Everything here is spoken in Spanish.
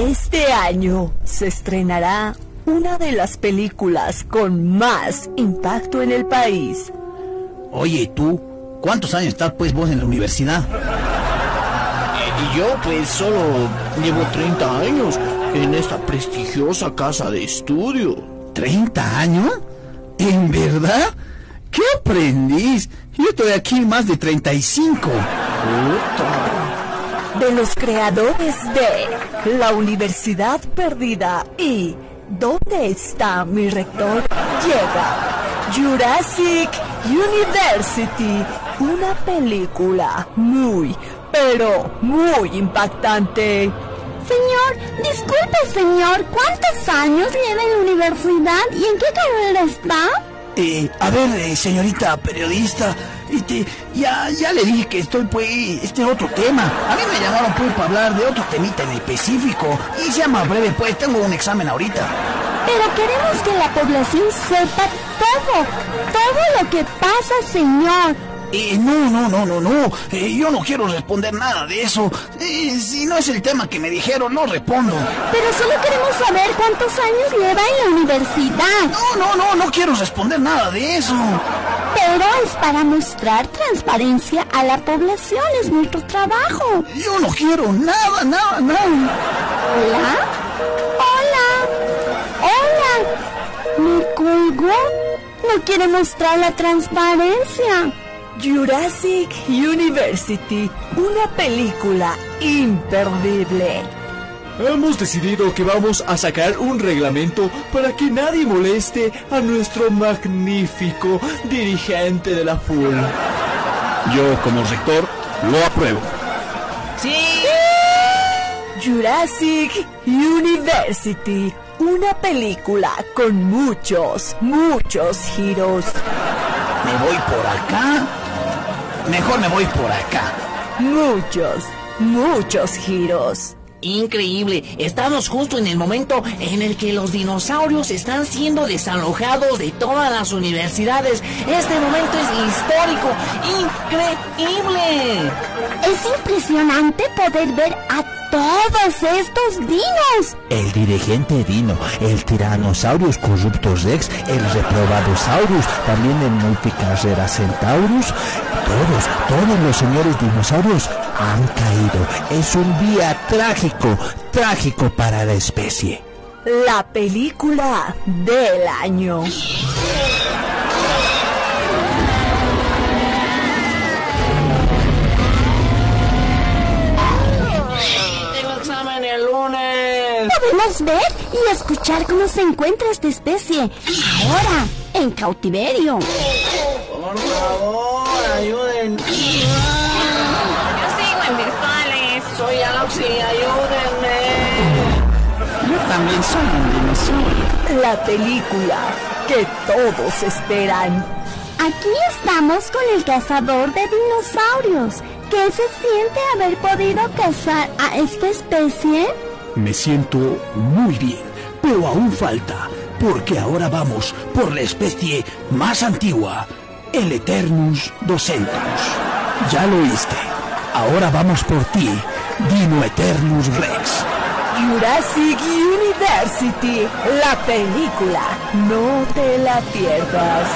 Este año se estrenará una de las películas con más impacto en el país. Oye, tú, ¿cuántos años estás pues vos en la universidad? Y yo pues solo llevo 30 años en esta prestigiosa casa de estudio. ¿30 años? ¿En verdad? ¿Qué aprendís? Yo estoy aquí más de 35. De los creadores de La Universidad Perdida y ¿Dónde está mi rector? Llega Jurassic University, una película muy, pero muy impactante. Señor, disculpe señor, ¿cuántos años lleva en la universidad y en qué carrera está? Eh, a ver, eh, señorita periodista, este, ya, ya le dije que estoy pues, este otro tema. A mí me llamaron pues para hablar de otro temita en específico. Y sea más breve pues, tengo un examen ahorita. Pero queremos que la población sepa todo, todo lo que pasa, señor. Eh, no, no, no, no, no. Eh, yo no quiero responder nada de eso. Eh, si no es el tema que me dijeron, no respondo. Pero solo queremos saber cuántos años lleva en la universidad. No, no, no, no quiero responder nada de eso. Pero es para mostrar transparencia a la población, es nuestro trabajo. Yo no quiero nada, nada, nada. ¿Hola? ¿Hola? ¿Hola? ¿Me colgó? No quiere mostrar la transparencia. Jurassic University, una película imperdible. Hemos decidido que vamos a sacar un reglamento para que nadie moleste a nuestro magnífico dirigente de la FUL. Yo como rector lo apruebo. ¡Sí! Jurassic University, una película con muchos, muchos giros. ¿Me voy por acá? Mejor me voy por acá. Muchos, muchos giros. Increíble, estamos justo en el momento en el que los dinosaurios están siendo desalojados de todas las universidades. Este momento es histórico, increíble. Es impresionante poder ver a todos estos dinos. El dirigente Dino, el Tyrannosaurus Corruptus Rex, el Reprobadosaurus, también el Multicarrera Centaurus. Todos, todos los señores dinosaurios han caído. Es un día trágico, trágico para la especie. La película del año. Podemos ver y escuchar cómo se encuentra esta especie ahora en cautiverio. Por favor, ayuden. Yo sigo en virtuales. Soy Aloxi, ayúdenme. Yo también soy un dinosaurio. La película que todos esperan. Aquí estamos con el cazador de dinosaurios. ¿Qué se siente haber podido cazar a esta especie? Me siento muy bien, pero aún falta, porque ahora vamos por la especie más antigua, el Eternus docentus. Ya lo oíste. Ahora vamos por ti, Dino Eternus Rex. Jurassic University, la película. No te la pierdas.